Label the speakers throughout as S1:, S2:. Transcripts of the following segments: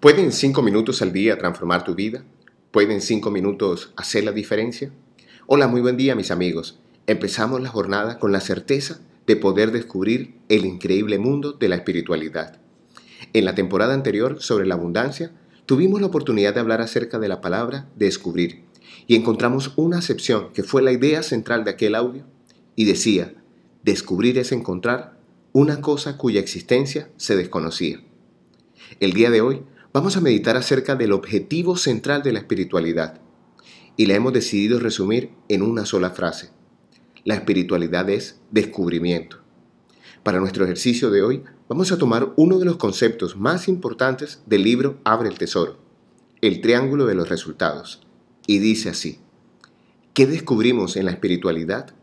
S1: ¿Pueden cinco minutos al día transformar tu vida? ¿Pueden cinco minutos hacer la diferencia? Hola, muy buen día mis amigos. Empezamos la jornada con la certeza de poder descubrir el increíble mundo de la espiritualidad. En la temporada anterior sobre la abundancia, tuvimos la oportunidad de hablar acerca de la palabra descubrir y encontramos una acepción que fue la idea central de aquel audio y decía, descubrir es encontrar una cosa cuya existencia se desconocía. El día de hoy vamos a meditar acerca del objetivo central de la espiritualidad y la hemos decidido resumir en una sola frase. La espiritualidad es descubrimiento. Para nuestro ejercicio de hoy vamos a tomar uno de los conceptos más importantes del libro Abre el Tesoro, el triángulo de los resultados, y dice así, ¿qué descubrimos en la espiritualidad?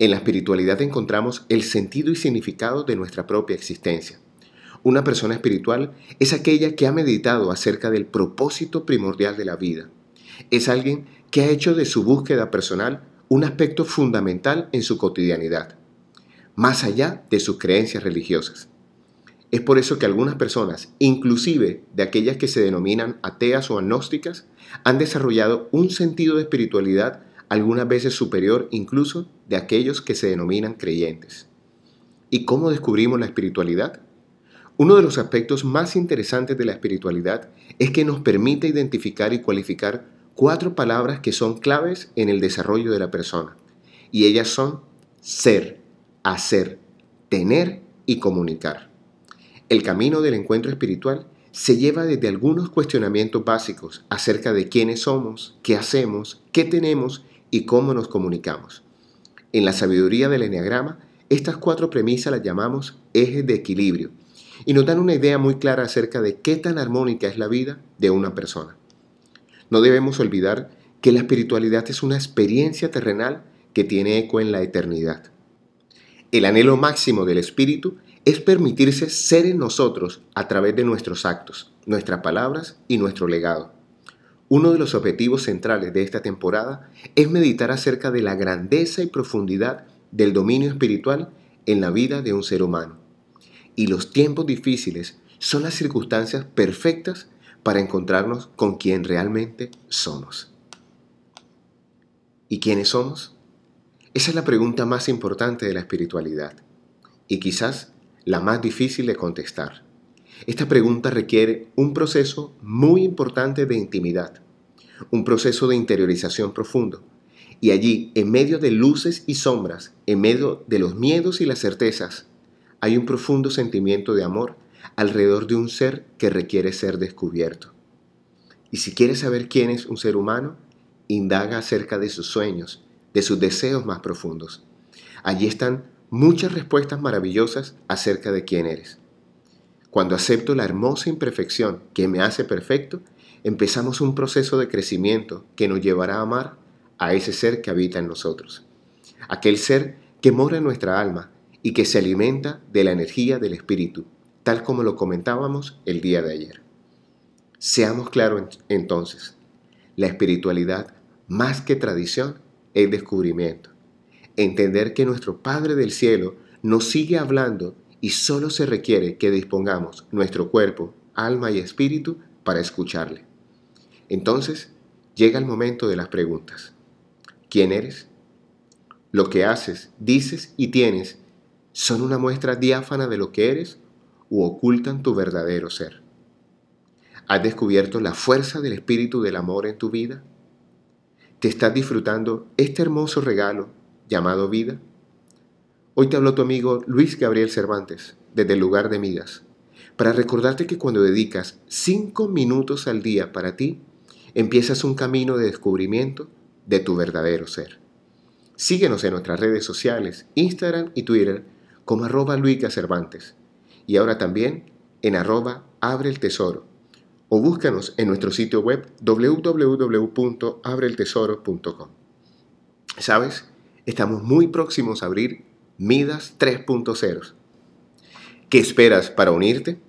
S1: En la espiritualidad encontramos el sentido y significado de nuestra propia existencia una persona espiritual es aquella que ha meditado acerca del propósito primordial de la vida. Es alguien que ha hecho de su búsqueda personal un aspecto fundamental en su cotidianidad, más allá de sus creencias religiosas. Es por eso que algunas personas, inclusive de aquellas que se denominan ateas o agnósticas, han desarrollado un sentido de espiritualidad algunas veces superior incluso de aquellos que se denominan creyentes. ¿Y cómo descubrimos la espiritualidad? Uno de los aspectos más interesantes de la espiritualidad es que nos permite identificar y cualificar cuatro palabras que son claves en el desarrollo de la persona. Y ellas son ser, hacer, tener y comunicar. El camino del encuentro espiritual se lleva desde algunos cuestionamientos básicos acerca de quiénes somos, qué hacemos, qué tenemos y cómo nos comunicamos. En la sabiduría del Enneagrama, estas cuatro premisas las llamamos ejes de equilibrio y nos dan una idea muy clara acerca de qué tan armónica es la vida de una persona. No debemos olvidar que la espiritualidad es una experiencia terrenal que tiene eco en la eternidad. El anhelo máximo del espíritu es permitirse ser en nosotros a través de nuestros actos, nuestras palabras y nuestro legado. Uno de los objetivos centrales de esta temporada es meditar acerca de la grandeza y profundidad del dominio espiritual en la vida de un ser humano y los tiempos difíciles son las circunstancias perfectas para encontrarnos con quien realmente somos. ¿Y quiénes somos? Esa es la pregunta más importante de la espiritualidad y quizás la más difícil de contestar. Esta pregunta requiere un proceso muy importante de intimidad, un proceso de interiorización profundo. Y allí, en medio de luces y sombras, en medio de los miedos y las certezas, hay un profundo sentimiento de amor alrededor de un ser que requiere ser descubierto. Y si quieres saber quién es un ser humano, indaga acerca de sus sueños, de sus deseos más profundos. Allí están muchas respuestas maravillosas acerca de quién eres. Cuando acepto la hermosa imperfección que me hace perfecto, empezamos un proceso de crecimiento que nos llevará a amar a ese ser que habita en nosotros. Aquel ser que mora en nuestra alma y que se alimenta de la energía del Espíritu, tal como lo comentábamos el día de ayer. Seamos claros entonces, la espiritualidad, más que tradición, es descubrimiento. Entender que nuestro Padre del Cielo nos sigue hablando y solo se requiere que dispongamos nuestro cuerpo, alma y espíritu para escucharle. Entonces llega el momento de las preguntas. ¿Quién eres? Lo que haces, dices y tienes son una muestra diáfana de lo que eres u ocultan tu verdadero ser. ¿Has descubierto la fuerza del espíritu del amor en tu vida? ¿Te estás disfrutando este hermoso regalo llamado vida? Hoy te habló tu amigo Luis Gabriel Cervantes desde el lugar de Midas para recordarte que cuando dedicas cinco minutos al día para ti, empiezas un camino de descubrimiento de tu verdadero ser. Síguenos en nuestras redes sociales, Instagram y Twitter como arroba Luica Cervantes y ahora también en arroba Abre el Tesoro o búscanos en nuestro sitio web www.abreeltesoro.com. ¿Sabes? Estamos muy próximos a abrir Midas 3.0. ¿Qué esperas para unirte?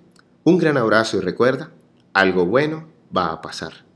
S1: Un gran abrazo y recuerda, algo bueno va a pasar.